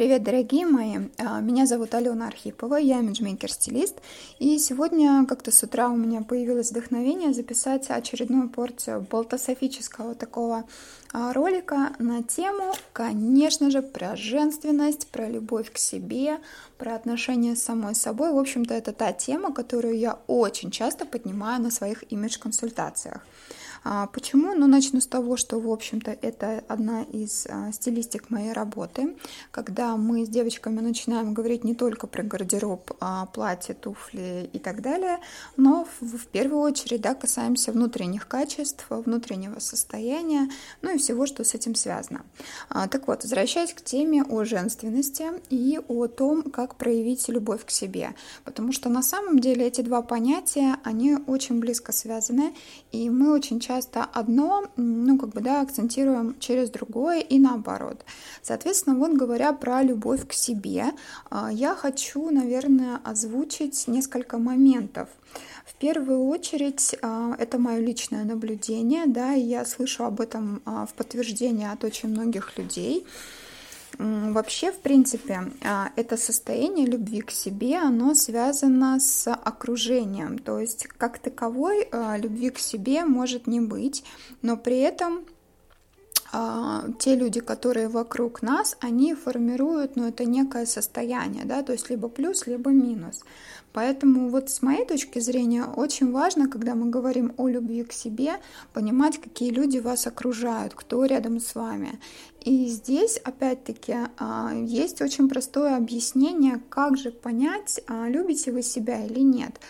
Привет, дорогие мои! А, меня зовут Алена Архипова, я имиджмейкер-стилист, и сегодня как-то с утра у меня появилось вдохновение записать очередную порцию болтософического такого а, ролика на тему, конечно же, про женственность, про любовь к себе, про отношения с самой собой. В общем-то, это та тема, которую я очень часто поднимаю на своих имидж-консультациях. А, почему? Ну, начну с того, что, в общем-то, это одна из а, стилистик моей работы, когда мы с девочками начинаем говорить не только про гардероб, а платье, туфли и так далее, но в, первую очередь да, касаемся внутренних качеств, внутреннего состояния, ну и всего, что с этим связано. Так вот, возвращаясь к теме о женственности и о том, как проявить любовь к себе, потому что на самом деле эти два понятия, они очень близко связаны, и мы очень часто часто одно, ну, как бы, да, акцентируем через другое и наоборот. Соответственно, вот говоря про любовь к себе, а, я хочу, наверное, озвучить несколько моментов. В первую очередь, а, это мое личное наблюдение, да, и я слышу об этом а, в подтверждение от очень многих людей. Вообще, в принципе, а, это состояние любви к себе, оно связано с окружением. То есть, как таковой, а, любви к себе может не быть, но при этом те люди, которые вокруг нас, они формируют, ну, это некое состояние, да, то есть либо плюс, либо минус. Поэтому вот с моей точки зрения очень важно, когда мы говорим о любви к себе, понимать, какие люди вас окружают, кто рядом с вами. И здесь, опять-таки, а, есть очень простое объяснение, как же понять, а, любите вы себя или нет.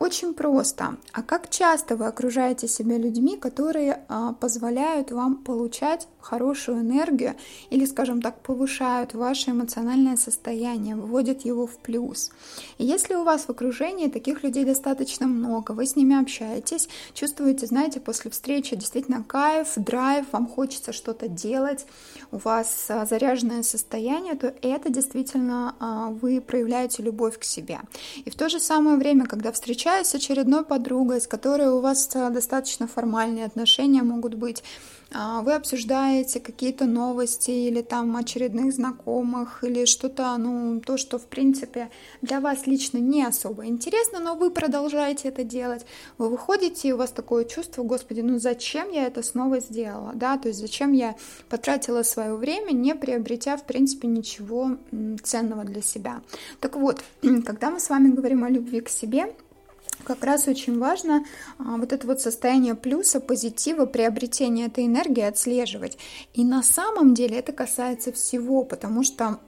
Очень просто. А как часто вы окружаете себя людьми, которые а, позволяют вам получать хорошую энергию или, скажем так, повышают ваше эмоциональное состояние, вводят его в плюс? И если у вас в окружении таких людей достаточно много, вы с ними общаетесь, чувствуете, знаете, после встречи действительно кайф, драйв, вам хочется что-то делать, у вас а, заряженное состояние, то это действительно вы проявляете любовь к себе. И в то же самое время, когда встречаясь с очередной подругой, с которой у вас э, достаточно формальные отношения могут быть, а, вы обсуждаете какие-то новости или там очередных знакомых или что-то, ну, то, что, в принципе, для вас лично не особо интересно, но вы продолжаете это делать. Вы выходите, и у вас такое чувство, господи, ну зачем я это снова сделала, да, то есть зачем я потратила свое время, не приобретя, в принципе, ничего ценного для себя. Так вот, когда мы с вами говорим о любви к себе, как раз очень важно а, вот это вот состояние плюса, позитива, приобретения этой энергии отслеживать. И на самом деле это касается всего, потому что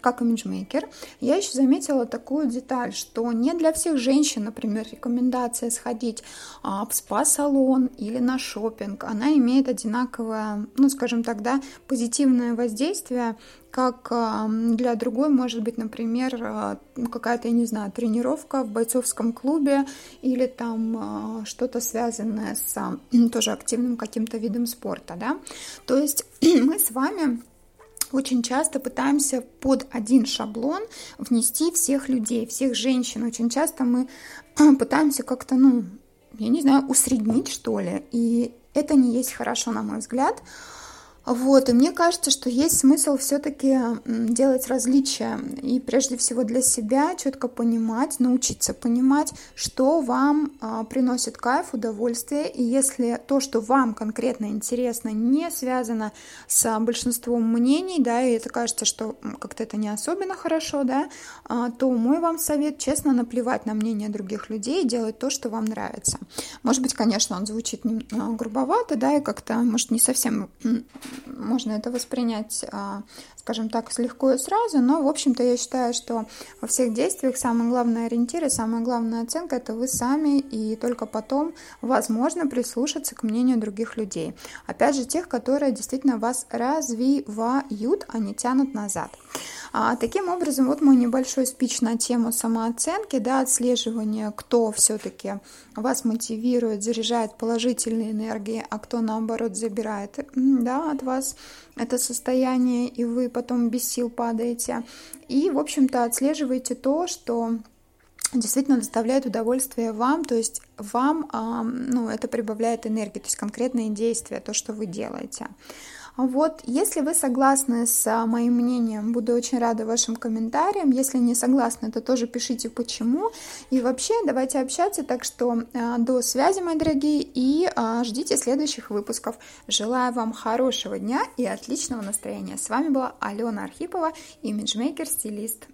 как имиджмейкер я еще заметила такую деталь, что не для всех женщин, например, рекомендация сходить а, в спа-салон или на шопинг, она имеет одинаковое, ну скажем так, да, позитивное воздействие как для другой может быть, например, а, какая-то, я не знаю, тренировка в бойцовском клубе или там а, что-то связанное с тоже активным каким-то видом спорта, да. То есть мы с вами очень часто пытаемся под один шаблон внести всех людей, всех женщин. Очень часто мы пытаемся как-то, ну, я не знаю, усреднить, что ли. И это не есть хорошо, на мой взгляд. Вот, и мне кажется, что есть смысл все-таки делать различия и прежде всего для себя четко понимать, научиться понимать, что вам а, приносит кайф, удовольствие, и если то, что вам конкретно интересно, не связано с большинством мнений, да, и это кажется, что как-то это не особенно хорошо, да, а, то мой вам совет честно наплевать на мнение других людей и делать то, что вам нравится. Может быть, конечно, он звучит грубовато, да, и как-то, может, не совсем можно это воспринять, а, скажем так, легко и сразу, но, в общем-то, я считаю, что во всех действиях самый главный ориентир и самая главная оценка – это вы сами, и только потом возможно прислушаться к мнению других людей. Опять же, тех, которые действительно вас развивают, а не тянут назад. А, таким образом, вот мой небольшой спич на тему самооценки, да, отслеживания, кто все-таки вас мотивирует, заряжает положительной энергией, а кто наоборот забирает да, от вас это состояние, и вы потом без сил падаете. И, в общем-то, отслеживаете то, что действительно доставляет удовольствие вам, то есть вам, ну, это прибавляет энергии, то есть конкретные действия, то, что вы делаете. Вот, если вы согласны с моим мнением, буду очень рада вашим комментариям. Если не согласны, то тоже пишите почему. И вообще, давайте общаться. Так что до связи, мои дорогие, и ждите следующих выпусков. Желаю вам хорошего дня и отличного настроения. С вами была Алена Архипова, имиджмейкер, стилист.